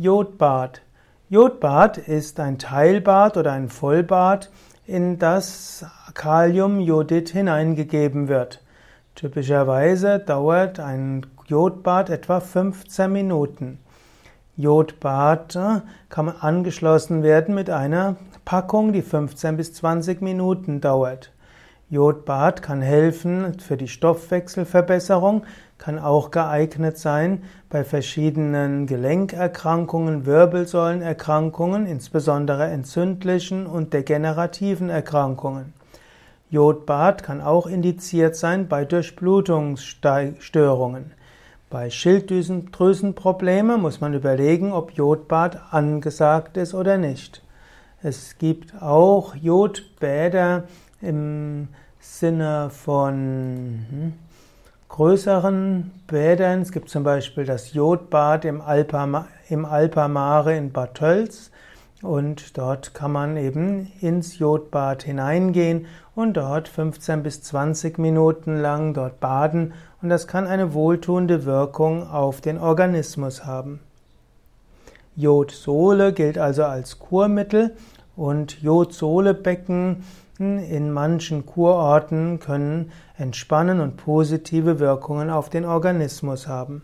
Jodbad. Jodbad ist ein Teilbad oder ein Vollbad, in das Kaliumjodid hineingegeben wird. Typischerweise dauert ein Jodbad etwa 15 Minuten. Jodbad äh, kann angeschlossen werden mit einer Packung, die 15 bis 20 Minuten dauert. Jodbad kann helfen für die Stoffwechselverbesserung, kann auch geeignet sein bei verschiedenen Gelenkerkrankungen, Wirbelsäulenerkrankungen, insbesondere entzündlichen und degenerativen Erkrankungen. Jodbad kann auch indiziert sein bei Durchblutungsstörungen. Bei Schilddrüsenproblemen muss man überlegen, ob Jodbad angesagt ist oder nicht. Es gibt auch Jodbäder im Sinne von hm, größeren Bädern. Es gibt zum Beispiel das Jodbad im, Alpa, im Alpamare in Bad Tölz. Und dort kann man eben ins Jodbad hineingehen und dort 15 bis 20 Minuten lang dort baden. Und das kann eine wohltuende Wirkung auf den Organismus haben. Jodsohle gilt also als Kurmittel und Jodsohlebecken in manchen Kurorten können entspannen und positive Wirkungen auf den Organismus haben.